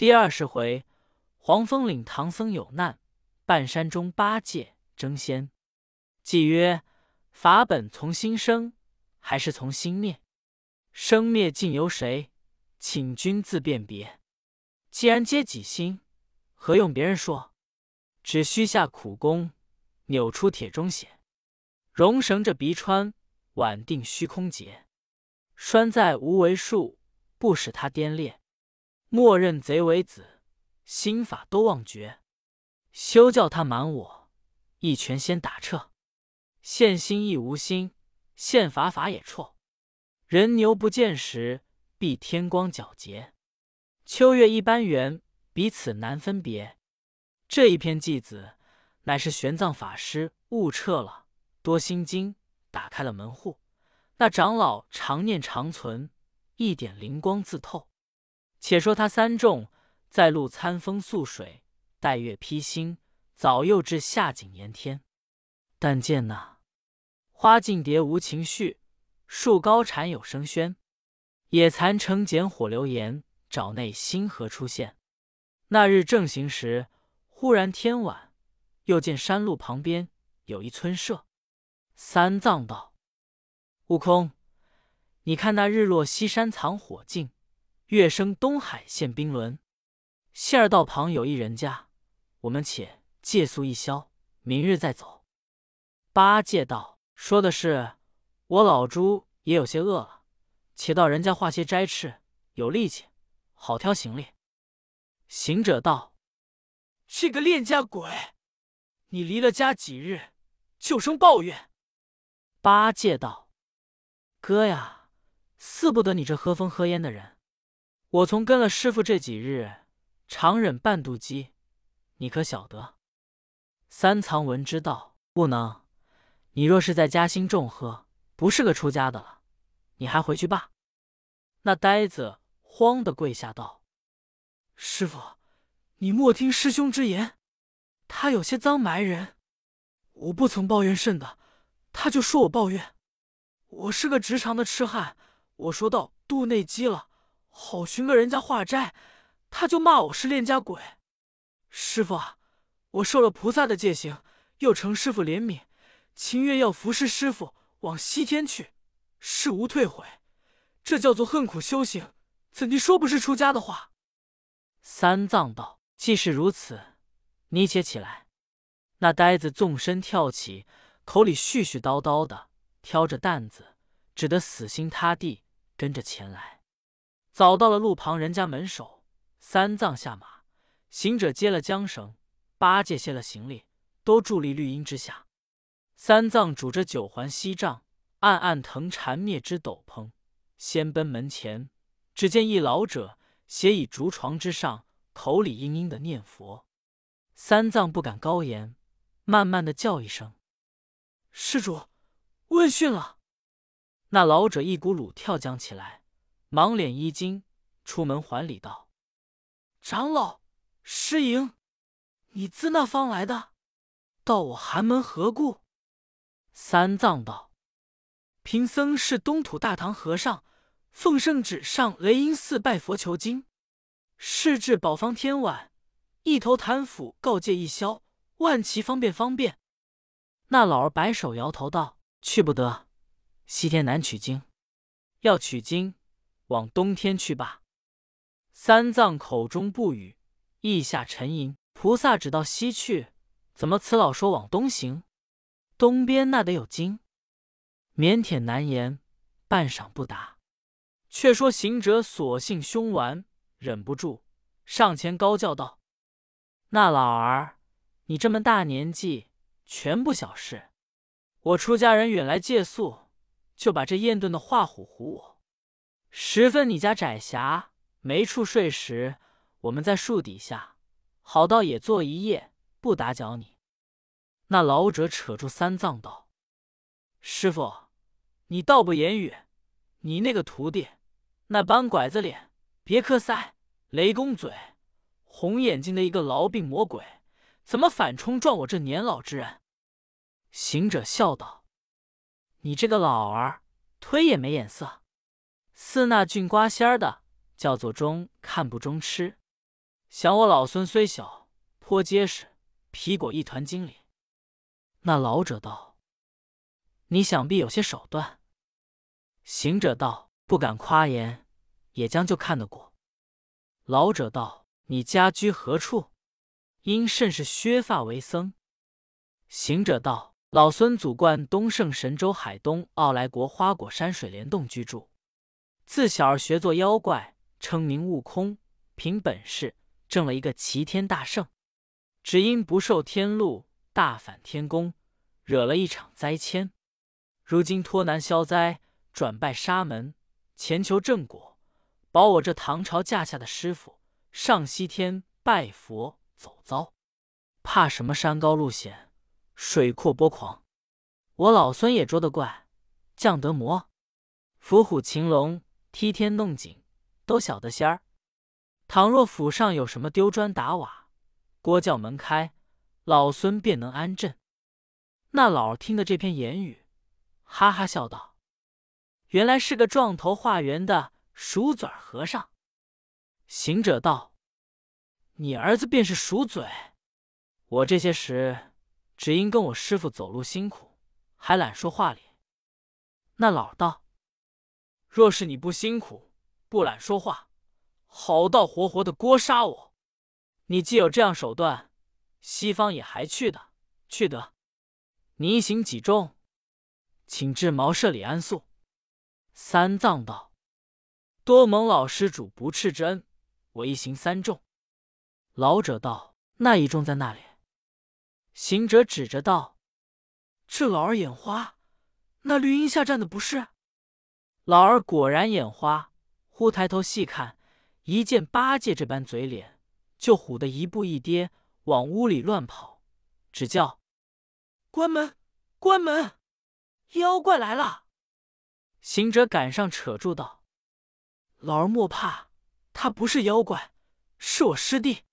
第二十回，黄风岭唐僧有难，半山中八戒争先。既曰：法本从心生，还是从心灭？生灭尽由谁？请君自辨别。既然皆己心，何用别人说？只需下苦功，扭出铁中血，熔绳着鼻穿，挽定虚空结，拴在无为树，不使他颠裂。默认贼为子，心法都忘绝。休叫他瞒我，一拳先打彻。现心亦无心，现法法也错。人牛不见时，必天光皎洁。秋月一般圆，彼此难分别。这一篇偈子，乃是玄奘法师悟彻了多心经，打开了门户。那长老常念常存，一点灵光自透。且说他三众在路餐风宿水，待月披星，早又至夏景年天。但见那花径蝶无情绪，树高蝉有声喧。野蚕成茧火流炎，沼内星河出现。那日正行时。忽然天晚，又见山路旁边有一村舍。三藏道：“悟空，你看那日落西山藏火镜，月升东海现冰轮。现儿道旁有一人家，我们且借宿一宵，明日再走。”八戒道：“说的是，我老猪也有些饿了，且到人家化些斋吃，有力气，好挑行李。”行者道。这个练家鬼，你离了家几日，就生抱怨？八戒道：“哥呀，似不得你这喝风喝烟的人。我从跟了师傅这几日，常忍半肚饥，你可晓得？”三藏闻之道：“不能。你若是在家兴重喝，不是个出家的了。你还回去罢。”那呆子慌的跪下道：“师傅。”你莫听师兄之言，他有些脏埋人。我不曾抱怨甚的，他就说我抱怨。我是个直肠的痴汉，我说道肚内饥了，好寻个人家化斋，他就骂我是练家鬼。师傅啊，我受了菩萨的戒行，又承师傅怜悯，情愿要服侍师傅往西天去，誓无退悔。这叫做恨苦修行，怎地说不是出家的话？三藏道。既是如此，你且起来。那呆子纵身跳起，口里絮絮叨叨的，挑着担子，只得死心塌地跟着前来。早到了路旁人家门首，三藏下马，行者接了缰绳，八戒卸了行李，都伫立绿荫之下。三藏拄着九环锡杖，暗暗腾缠灭之斗篷，先奔门前，只见一老者斜倚竹床之上。口里嘤嘤的念佛，三藏不敢高言，慢慢的叫一声：“施主，问讯了。”那老者一股鲁跳将起来，忙敛衣襟，出门还礼道：“长老，师迎，你自那方来的？到我寒门何故？”三藏道：“贫僧是东土大唐和尚，奉圣旨上雷音寺拜佛求经。”是至宝方天晚，一头坛斧告诫一宵，万祈方便方便。那老儿摆手摇头道：“去不得，西天难取经。要取经，往东天去罢。”三藏口中不语，意下沉吟。菩萨只到西去，怎么此老说往东行？东边那得有经？腼腆难言，半晌不答。却说行者索性凶顽。忍不住上前高叫道：“那老儿，你这么大年纪，全不小事。我出家人远来借宿，就把这燕炖的画虎唬我。十分你家窄狭，没处睡时，我们在树底下，好到也坐一夜，不打搅你。”那老者扯住三藏道：“师傅，你倒不言语，你那个徒弟，那板拐子脸。”别克腮、雷公嘴、红眼睛的一个痨病魔鬼，怎么反冲撞我这年老之人？行者笑道：“你这个老儿，推也没眼色。似那俊瓜仙儿的，叫做中看不中吃。想我老孙虽小，颇结实，皮裹一团精灵。那老者道：“你想必有些手段。”行者道：“不敢夸言，也将就看得过。”老者道：“你家居何处？因甚是削发为僧？”行者道：“老孙祖贯东胜神州海东傲来国花果山水帘洞居住，自小儿学做妖怪，称名悟空，凭本事挣了一个齐天大圣，只因不受天禄，大反天宫，惹了一场灾迁。如今脱难消灾，转拜沙门，前求正果，保我这唐朝驾下的师傅上西天拜佛走遭，怕什么山高路险？”水阔波狂，我老孙也捉得怪，降得魔，伏虎擒龙，踢天弄井，都晓得仙儿。倘若府上有什么丢砖打瓦，锅叫门开，老孙便能安镇。那老儿听得这篇言语，哈哈笑道：“原来是个撞头画圆的鼠嘴和尚。”行者道：“你儿子便是鼠嘴，我这些时。”只因跟我师傅走路辛苦，还懒说话哩。那老道：“若是你不辛苦，不懒说话，好到活活的锅杀我！你既有这样手段，西方也还去的，去得。你一行几重？请至茅舍里安宿。”三藏道：“多蒙老施主不斥之恩，我一行三众。”老者道：“那一众在那里？”行者指着道：“这老儿眼花，那绿荫下站的不是？”老儿果然眼花，忽抬头细看，一见八戒这般嘴脸，就唬得一步一跌，往屋里乱跑，只叫：“关门，关门！妖怪来了！”行者赶上扯住道：“老儿莫怕，他不是妖怪，是我师弟。”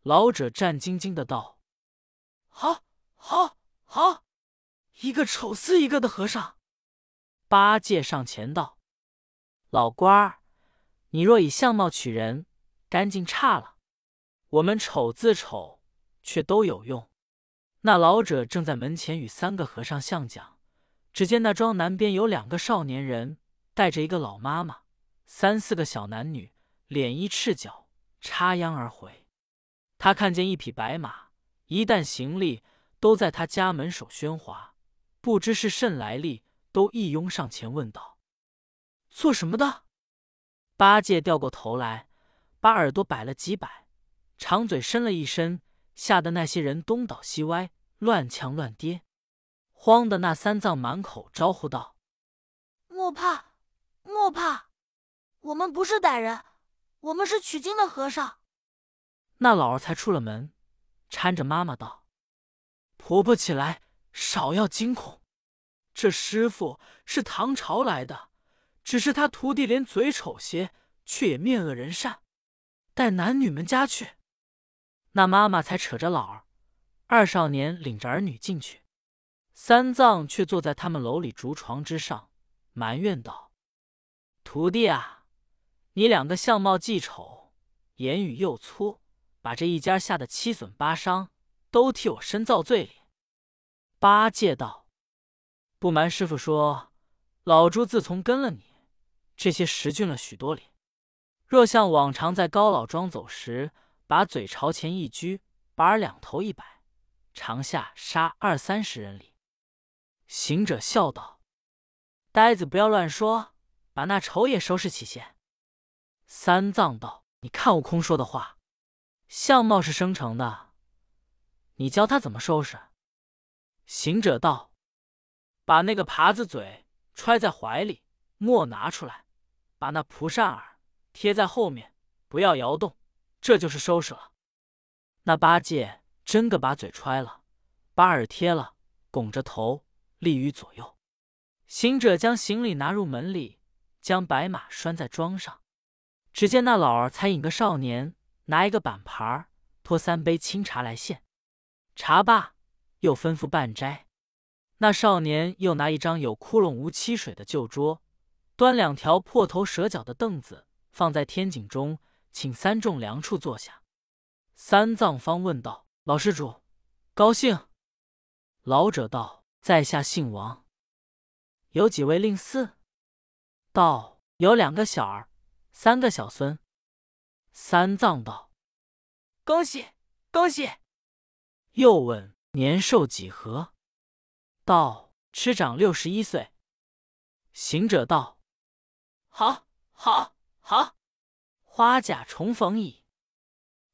老者战兢兢的道。好，好，好！一个丑死一个的和尚。八戒上前道：“老官，你若以相貌取人，干净差了；我们丑自丑，却都有用。”那老者正在门前与三个和尚相讲，只见那庄南边有两个少年人，带着一个老妈妈，三四个小男女，脸衣赤脚，插秧而回。他看见一匹白马。一旦行李都在他家门首喧哗，不知是甚来历，都一拥上前问道：“做什么的？”八戒掉过头来，把耳朵摆了几摆，长嘴伸了一伸，吓得那些人东倒西歪，乱呛乱跌，慌的那三藏满口招呼道：“莫怕，莫怕，我们不是歹人，我们是取经的和尚。”那老儿才出了门。搀着妈妈道：“婆婆起来，少要惊恐。这师傅是唐朝来的，只是他徒弟连嘴丑些，却也面恶人善，带男女们家去。”那妈妈才扯着老儿，二少年领着儿女进去。三藏却坐在他们楼里竹床之上，埋怨道：“徒弟啊，你两个相貌既丑，言语又粗。”把这一家吓得七损八伤，都替我深造罪哩。八戒道：“不瞒师傅说，老猪自从跟了你，这些识俊了许多哩。若像往常在高老庄走时，把嘴朝前一撅，把耳两头一摆，长下杀二三十人里。”行者笑道：“呆子不要乱说，把那丑也收拾起先。”三藏道：“你看悟空说的话。”相貌是生成的，你教他怎么收拾？行者道：“把那个耙子嘴揣在怀里，莫拿出来；把那蒲扇耳贴在后面，不要摇动，这就是收拾了。”那八戒真个把嘴揣了，把耳贴了，拱着头立于左右。行者将行李拿入门里，将白马拴在桩上。只见那老儿才引个少年。拿一个板盘，托三杯清茶来献。茶罢，又吩咐半斋。那少年又拿一张有窟窿无漆水的旧桌，端两条破头蛇脚的凳子，放在天井中，请三众梁处坐下。三藏方问道：“老施主，高兴？”老者道：“在下姓王。”有几位令嗣？道：“有两个小儿，三个小孙。”三藏道：“恭喜恭喜！”又问年寿几何？道：“师长六十一岁。”行者道：“好，好，好，花甲重逢矣。”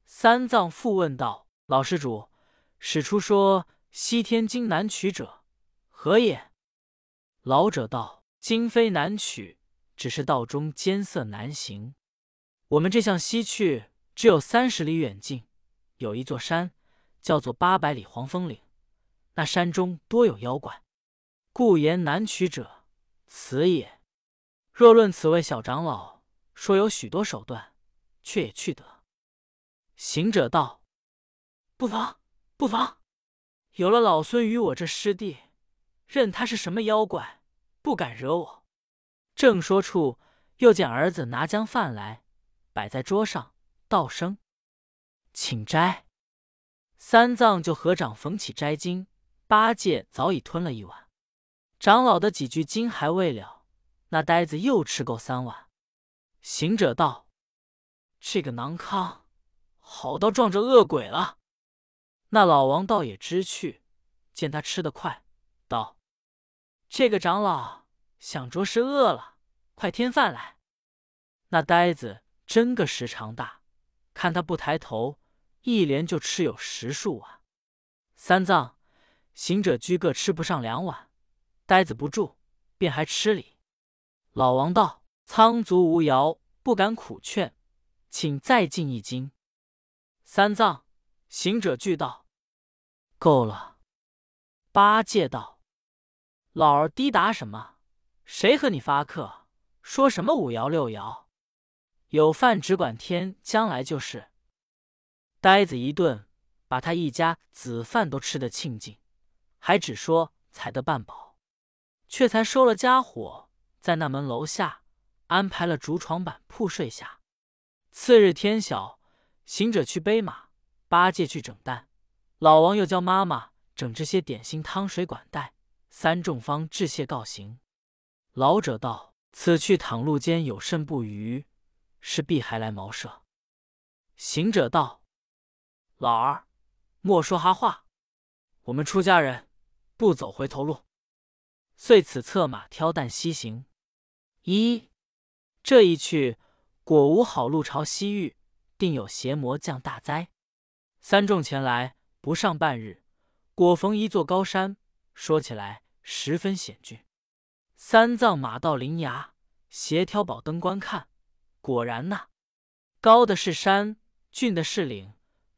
三藏复问道：“老施主，史出说西天经难取者何也？”老者道：“经非难取，只是道中艰涩难行。我们这向西去，只有三十里远近，有一座山，叫做八百里黄风岭。那山中多有妖怪，故言难取者。”此也。若论此位小长老，说有许多手段，却也去得。行者道：“不妨，不妨。有了老孙与我这师弟，任他是什么妖怪，不敢惹我。”正说处，又见儿子拿将饭来，摆在桌上，道声：“请斋。”三藏就合掌缝起斋巾，八戒早已吞了一碗。长老的几句经还未了，那呆子又吃够三碗。行者道：“这个囊康，好到撞着恶鬼了。”那老王倒也知趣，见他吃得快，道：“这个长老想着是饿了，快添饭来。”那呆子真个时长大，看他不抬头，一连就吃有十数碗。三藏、行者居各吃不上两碗。呆子不住，便还吃里。老王道：“苍足无肴，不敢苦劝，请再进一斤。”三藏、行者俱道：“够了。”八戒道：“老儿滴答什么？谁和你发客？说什么五爻六爻？有饭只管添，将来就是。”呆子一顿，把他一家子饭都吃得庆尽，还只说才得半饱。却才收了家伙，在那门楼下安排了竹床板铺睡下。次日天晓，行者去背马，八戒去整担，老王又教妈妈整这些点心汤水管带。三众方致谢告行。老者道：“此去倘路间有甚不虞，是必还来茅舍。”行者道：“老儿莫说哈话，我们出家人不走回头路。”遂此策马挑担西行。一这一去，果无好路朝西域，定有邪魔降大灾。三众前来不上半日，果逢一座高山，说起来十分险峻。三藏马到临崖，斜挑宝灯观看，果然呐，高的是山，峻的是岭，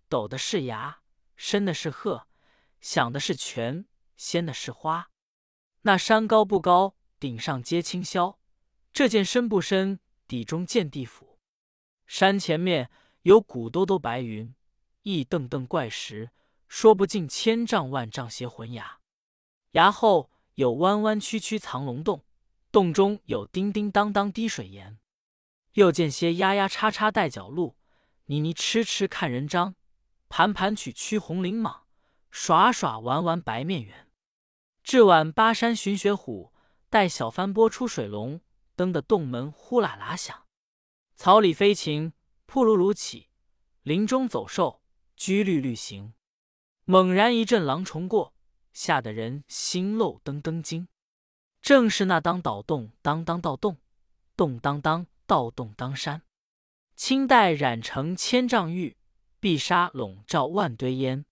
陡的是崖，深的是壑，响的是泉，鲜的是花。那山高不高，顶上皆青霄；这见深不深，底中见地府。山前面有古兜兜白云，一瞪瞪怪石，说不尽千丈万丈邪魂崖。崖后有弯弯曲曲藏龙洞，洞中有叮叮当当滴水岩。又见些丫丫叉叉带脚鹿，泥泥痴痴看人张，盘盘曲曲红翎蟒，耍耍玩玩白面猿。至晚，巴山寻雪虎待小翻波出水龙，登的洞门呼啦啦响。草里飞禽扑噜噜起，林中走兽居律律行。猛然一阵狼虫过，吓得人心漏噔噔惊。正是那当倒洞当当倒洞，洞当当倒洞当山。青黛染成千丈玉，碧纱笼罩万堆烟。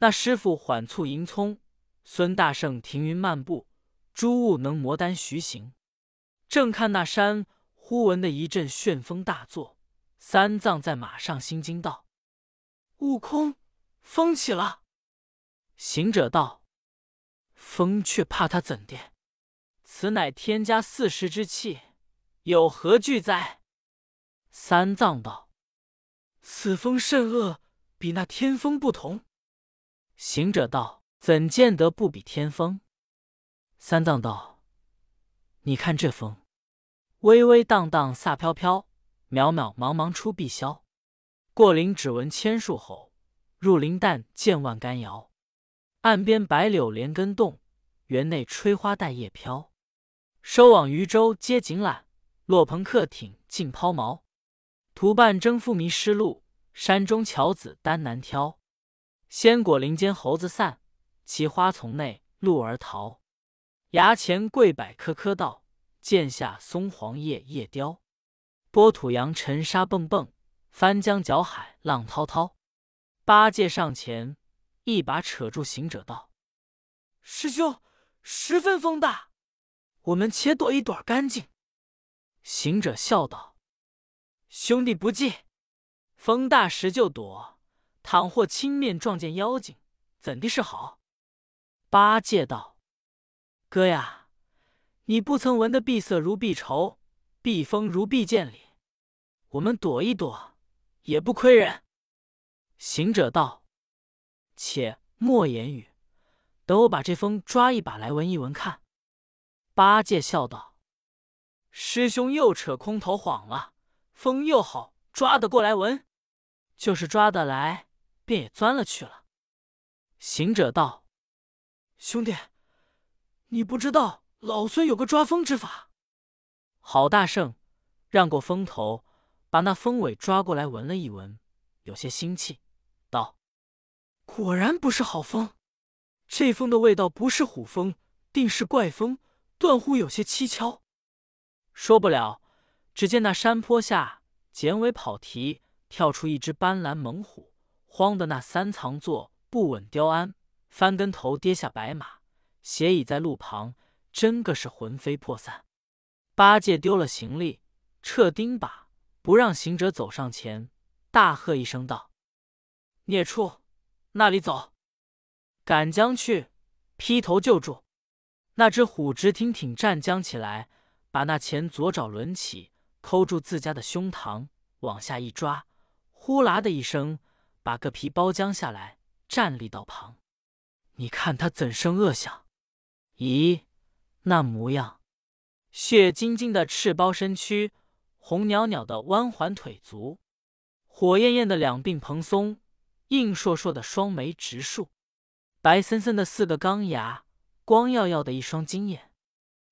那师傅缓促迎葱。孙大圣停云漫步，诸物能磨丹徐行。正看那山，忽闻的一阵旋风大作。三藏在马上心惊道：“悟空，风起了。”行者道：“风却怕他怎的？此乃天家四时之气，有何惧哉？”三藏道：“此风甚恶，比那天风不同。”行者道。怎见得不比天风？三藏道：“你看这风，微微荡荡飒飘飘，渺渺茫茫出碧霄。过林只闻千树吼，入林但见万竿摇。岸边白柳连根动，园内吹花带叶飘。收网渔舟皆紧缆，落棚客艇尽抛锚。徒伴征夫迷失路，山中樵子单难挑。仙果林间猴子散，其花丛内鹿儿逃。崖前桂柏棵棵倒，涧下松黄叶叶凋。波土扬尘沙蹦蹦，翻江搅海浪滔滔。八戒上前一把扯住行者道：“师兄，十分风大。”我们且躲一躲干净。行者笑道：“兄弟不计，风大时就躲，倘或轻面撞见妖精，怎地是好？”八戒道：“哥呀，你不曾闻得碧色如碧绸，碧风如碧剑里？我们躲一躲，也不亏人。”行者道：“且莫言语，等我把这风抓一把来闻一闻看。”八戒笑道：“师兄又扯空头谎了，风又好抓得过来闻，就是抓得来，便也钻了去了。”行者道：“兄弟，你不知道老孙有个抓风之法。”郝大圣让过风头，把那风尾抓过来闻了一闻，有些心气，道：“果然不是好风，这风的味道不是虎风，定是怪风。”断乎有些蹊跷，说不了。只见那山坡下剪尾跑蹄，跳出一只斑斓猛虎，慌得那三藏座不稳雕鞍，翻跟头跌下白马，斜倚在路旁，真个是魂飞魄散。八戒丢了行李，撤钉耙，不让行者走上前，大喝一声道：“孽畜，那里走！赶将去，劈头就住！”那只虎直挺挺站将起来，把那前左爪抡起，抠住自家的胸膛，往下一抓，呼啦的一声，把个皮包将下来，站立道旁。你看他怎生恶相？咦，那模样，血晶晶的赤包身躯，红袅袅的弯环腿足，火焰焰的两鬓蓬松，硬硕硕的双眉直竖，白森森的四个钢牙。光耀耀的一双金眼，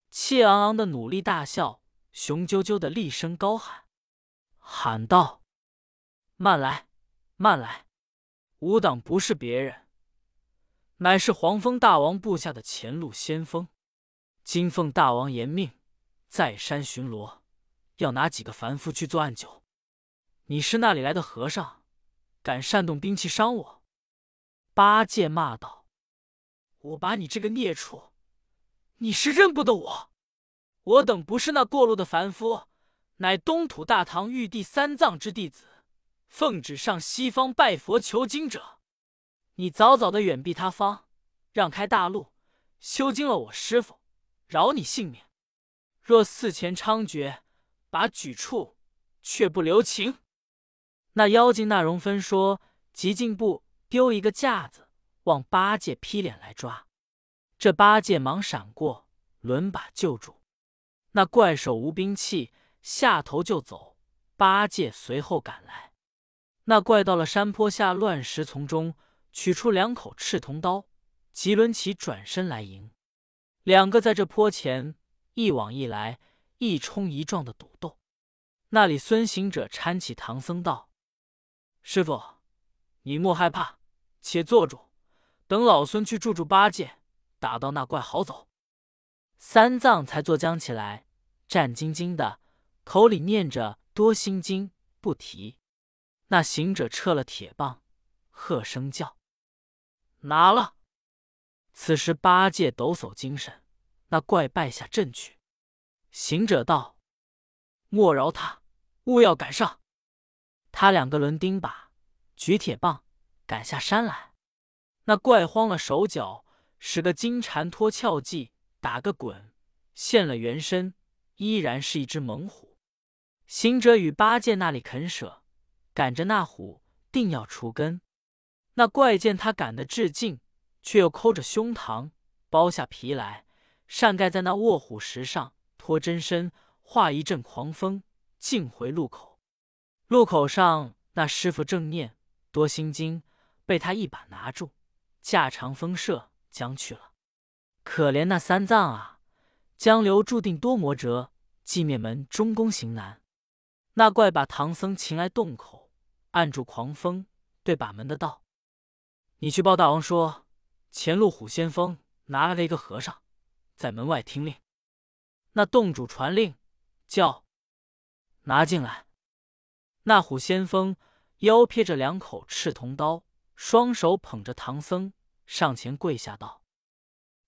气昂昂的努力大笑，雄赳赳的厉声高喊，喊道：“慢来，慢来！吾等不是别人，乃是黄风大王部下的前路先锋。今奉大王严命，在山巡逻，要拿几个凡夫去做暗酒。你是那里来的和尚，敢擅动兵器伤我？”八戒骂道。我把你这个孽畜，你是认不得我？我等不是那过路的凡夫，乃东土大唐玉帝三藏之弟子，奉旨上西方拜佛求经者。你早早的远避他方，让开大路，修经了我师傅，饶你性命。若寺前猖獗，把举处，却不留情。那妖精那容分说，急进步丢一个架子。望八戒劈脸来抓，这八戒忙闪过，抡把救住。那怪手无兵器，下头就走。八戒随后赶来，那怪到了山坡下乱石丛中，取出两口赤铜刀，吉伦奇转身来迎。两个在这坡前一往一来，一冲一撞的赌斗。那里孙行者搀起唐僧道：“师傅，你莫害怕，且坐住。”等老孙去助助八戒，打到那怪好走。三藏才坐僵起来，战兢兢的，口里念着多心经，不提。那行者撤了铁棒，喝声叫：“拿了！”此时八戒抖擞精神，那怪败下阵去。行者道：“莫饶他，勿要赶上。”他两个抡钉耙，举铁棒，赶下山来。那怪慌了手脚，使个金蝉脱壳计，打个滚，现了原身，依然是一只猛虎。行者与八戒那里肯舍，赶着那虎，定要除根。那怪见他赶得至近，却又抠着胸膛，剥下皮来，扇盖在那卧虎石上，脱真身，化一阵狂风，径回路口。路口上那师傅正念多心经，被他一把拿住，架长风射将去了。可怜那三藏啊，江流注定多魔折，寂灭门中宫行难。那怪把唐僧擒来洞口，按住狂风，对把门的道：“你去报大王说，前路虎先锋拿来了一个和尚，在门外听令。”那洞主传令，叫拿进来。那虎先锋腰撇着两口赤铜刀，双手捧着唐僧，上前跪下道：“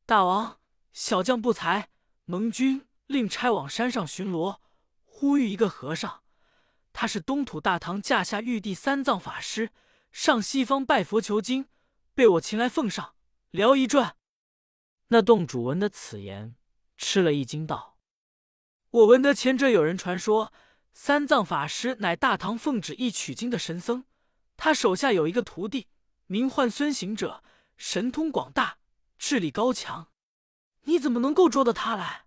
大王，小将不才，蒙军令差往山上巡逻，呼吁一个和尚。他是东土大唐驾下玉帝三藏法师，上西方拜佛求经，被我擒来奉上，聊一转。”那洞主闻得此言，吃了一惊，道：“我闻得前者有人传说。”三藏法师乃大唐奉旨意取经的神僧，他手下有一个徒弟，名唤孙行者，神通广大，智力高强。你怎么能够捉得他来？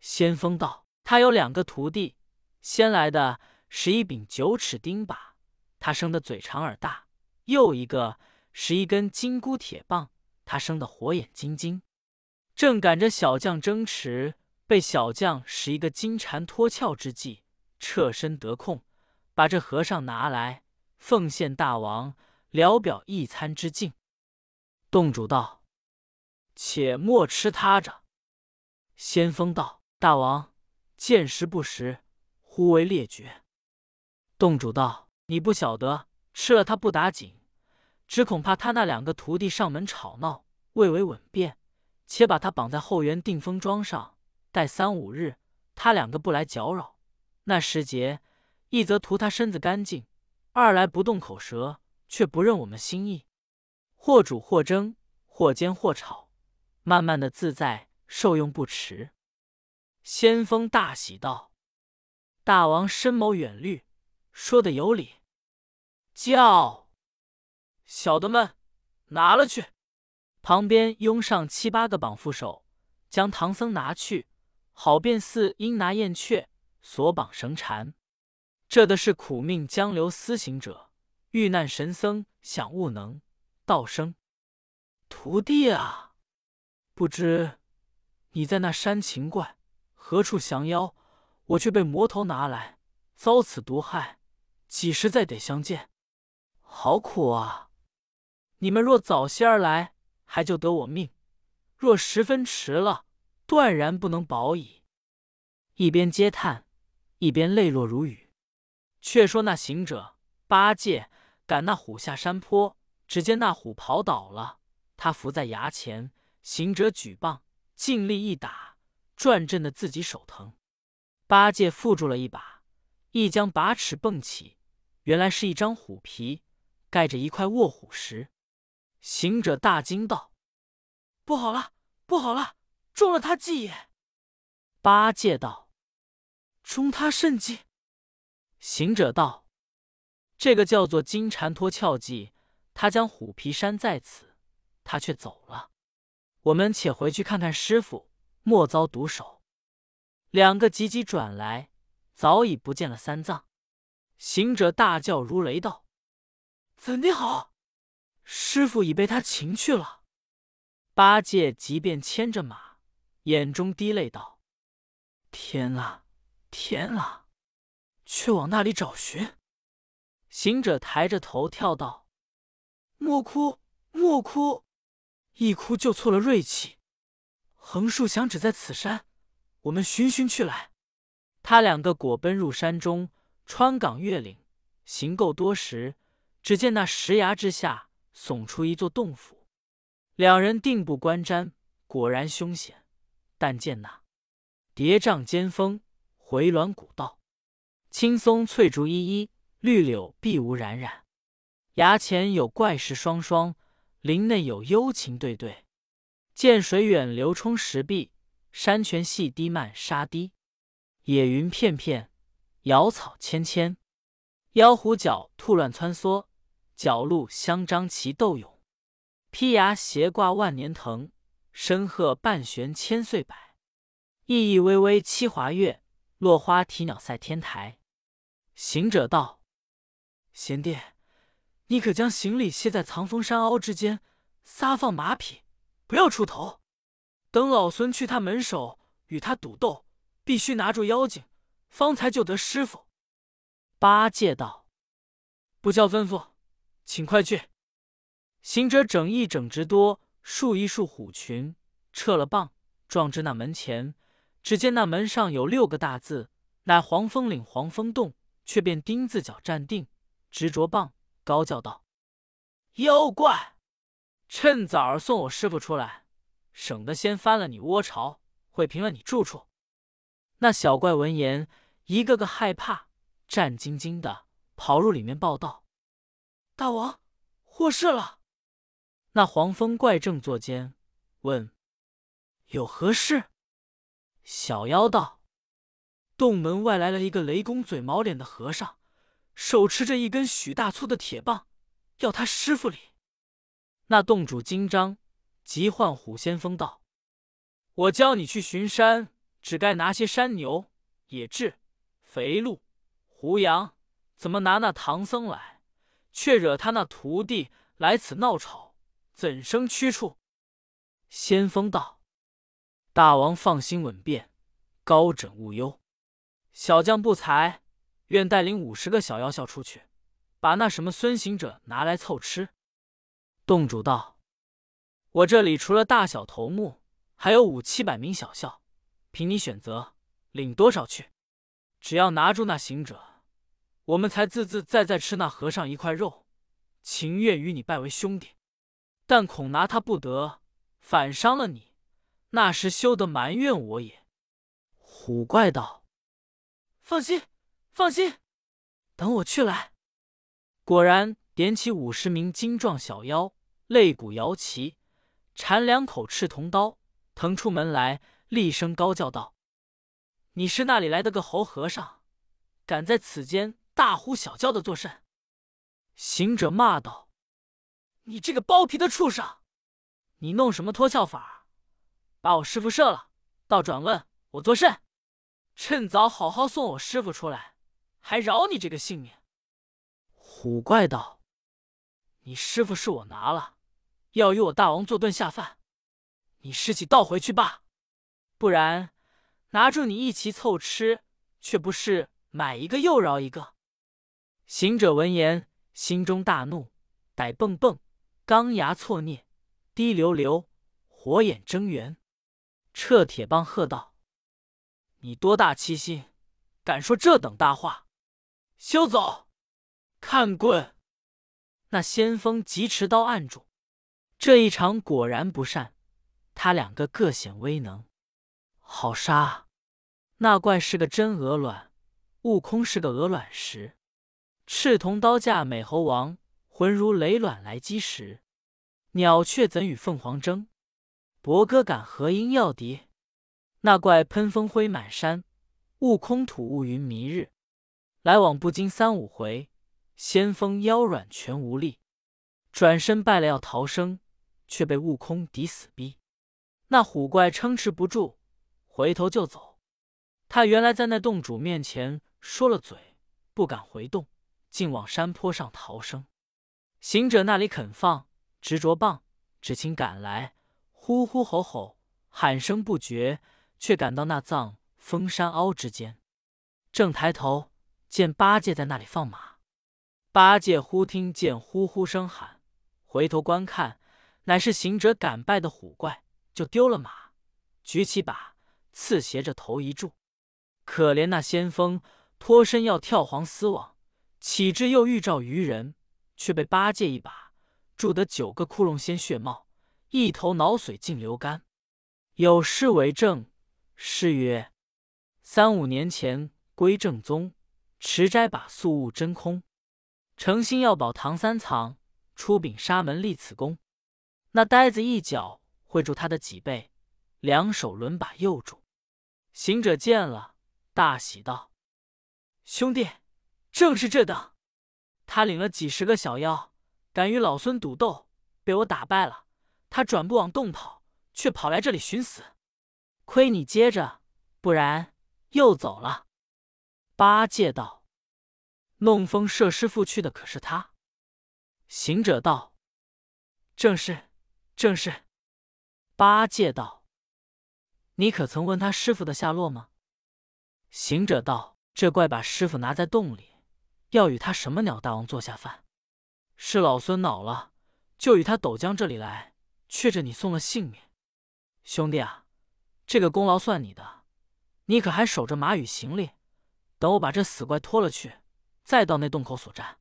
先锋道：“他有两个徒弟，先来的是一柄九齿钉耙，他生的嘴长耳大；又一个是一根金箍铁棒，他生的火眼金睛。正赶着小将争持，被小将使一个金蝉脱壳之计。”侧身得空，把这和尚拿来，奉献大王，聊表一餐之敬。洞主道：“且莫吃他着。”先锋道：“大王见识不识，忽为列绝。”洞主道：“你不晓得，吃了他不打紧，只恐怕他那两个徒弟上门吵闹，未为稳便。且把他绑在后园定风桩上，待三五日，他两个不来搅扰。”那时节，一则图他身子干净，二来不动口舌，却不认我们心意，或煮或蒸，或煎或炒，慢慢的自在受用不迟。先锋大喜道：“大王深谋远虑，说的有理。叫小的们拿了去。”旁边拥上七八个绑缚手，将唐僧拿去，好便似鹰拿燕雀。锁绑绳缠，这的是苦命江流思行者，遇难神僧想悟能道生。徒弟啊，不知你在那山情怪何处降妖？我却被魔头拿来，遭此毒害，几时再得相见？好苦啊！你们若早些儿来，还就得我命；若十分迟了，断然不能保矣。一边嗟叹。一边泪落如雨。却说那行者八戒赶那虎下山坡，只见那虎跑倒了，他伏在崖前，行者举棒尽力一打，转震的自己手疼。八戒缚住了一把，一将拔尺蹦起，原来是一张虎皮，盖着一块卧虎石。行者大惊道：“不好了，不好了，中了他计也！”八戒道。中他甚计？行者道：“这个叫做金蝉脱壳计。他将虎皮山在此，他却走了。我们且回去看看师傅，莫遭毒手。”两个急急转来，早已不见了三藏。行者大叫如雷道：“怎的好？师傅已被他擒去了。”八戒即便牵着马，眼中滴泪道：“天啊！”天啊！却往那里找寻？行者抬着头跳道：“莫哭，莫哭！一哭就错了锐气。横竖想只在此山，我们寻寻去来。”他两个果奔入山中，穿岗越岭，行够多时，只见那石崖之下耸出一座洞府。两人定步观瞻，果然凶险。但见那叠嶂尖峰。回峦古道，青松翠竹依依，绿柳碧梧冉冉。崖前有怪石双双，林内有幽禽对对。涧水远流冲石壁，山泉细滴漫沙堤。野云片片，瑶草芊芊。妖狐角兔乱穿梭，角鹿相张齐斗勇。披崖斜挂万年藤，深壑半悬千岁柏。意意微微七华月。落花啼鸟赛天台，行者道：“贤弟，你可将行李卸在藏风山凹之间，撒放马匹，不要出头。等老孙去他门首与他赌斗，必须拿住妖精，方才救得师傅。八戒道：“不教吩咐，请快去。”行者整一整直多，束一束虎群，撤了棒，撞至那门前。只见那门上有六个大字，乃黄风岭黄风洞，却便钉子脚站定。执着棒，高叫道：“妖怪，趁早儿送我师傅出来，省得先翻了你窝巢，毁平了你住处。”那小怪闻言，一个个害怕，战兢兢的跑入里面报道：“大王，祸事了！”那黄风怪正坐间，问：“有何事？”小妖道：“洞门外来了一个雷公嘴、毛脸的和尚。”手持着一根许大粗的铁棒，要他师傅礼。那洞主金章急唤虎先锋道：“我教你去巡山，只该拿些山牛、野雉、肥鹿、胡杨，怎么拿那唐僧来，却惹他那徒弟来此闹吵，怎生驱处？”先锋道：“大王放心稳便，高枕无忧。小将不才。”愿带领五十个小妖校出去，把那什么孙行者拿来凑吃。洞主道：“我这里除了大小头目，还有五七百名小校，凭你选择，领多少去？只要拿住那行者，我们才自自在在吃那和尚一块肉，情愿与你拜为兄弟。但恐拿他不得，反伤了你，那时休得埋怨我也。”虎怪道：“放心。”放心，等我去来。果然点起五十名精壮小妖，肋骨摇旗，缠两口赤铜刀，腾出门来，厉声高叫道：“你是那里来的个猴和尚？敢在此间大呼小叫的作甚？”行者骂道：“你这个剥皮的畜生，你弄什么脱壳法？把我师傅射了，倒转问我作甚？趁早好好送我师傅出来。”还饶你这个性命？虎怪道：“你师傅是我拿了，要与我大王做顿下饭，你拾起倒回去罢，不然拿住你一齐凑吃，却不是买一个又饶一个。”行者闻言，心中大怒，歹蹦蹦，钢牙错啮，滴溜溜，火眼睁圆，掣铁棒喝道：“你多大欺心，敢说这等大话？”休走！看棍！那先锋急持刀按住。这一场果然不善，他两个各显威能，好杀！那怪是个真鹅卵，悟空是个鹅卵石。赤铜刀架美猴王，浑如雷卵来击石。鸟雀怎与凤凰争？伯歌敢和鹰要敌？那怪喷风灰满山，悟空吐雾云迷日。来往不经三五回，先锋腰软全无力，转身败了要逃生，却被悟空抵死逼。那虎怪撑持不住，回头就走。他原来在那洞主面前说了嘴，不敢回洞，竟往山坡上逃生。行者那里肯放，执着棒，只请赶来，呼呼吼吼，喊声不绝，却赶到那藏峰山凹之间，正抬头。见八戒在那里放马，八戒忽听见呼呼声喊，回头观看，乃是行者赶败的虎怪，就丢了马，举起把，刺斜着头一住。可怜那先锋脱身要跳黄丝网，岂知又遇着愚人，却被八戒一把住得九个窟窿鲜血冒，一头脑髓尽流干。有诗为证，诗曰：“三五年前归正宗。”持斋把素悟真空，诚心要保唐三藏，出禀沙门立此功。那呆子一脚会住他的脊背，两手轮把右住。行者见了，大喜道：“兄弟，正是这等。他领了几十个小妖，敢与老孙赌斗，被我打败了。他转不往洞跑，却跑来这里寻死。亏你接着，不然又走了。”八戒道：“弄风射师傅去的可是他？”行者道：“正是，正是。”八戒道：“你可曾问他师傅的下落吗？”行者道：“这怪把师傅拿在洞里，要与他什么鸟大王做下饭？是老孙恼了，就与他斗将这里来，却着你送了性命。兄弟啊，这个功劳算你的，你可还守着马与行李，等我把这死怪拖了去，再到那洞口所战。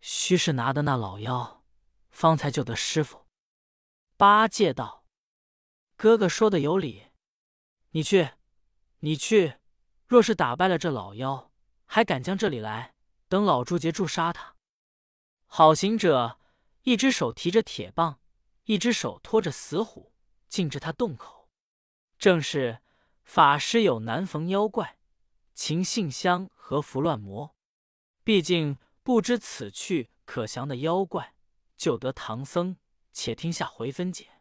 须是拿的那老妖，方才救得师傅。”八戒道：“哥哥说的有理，你去，你去。”若是打败了这老妖，还敢将这里来？等老猪结住杀他。好行者一只手提着铁棒，一只手拖着死虎，进至他洞口。正是法师有难逢妖怪，情性香何服乱魔？毕竟不知此去可降的妖怪，救得唐僧。且听下回分解。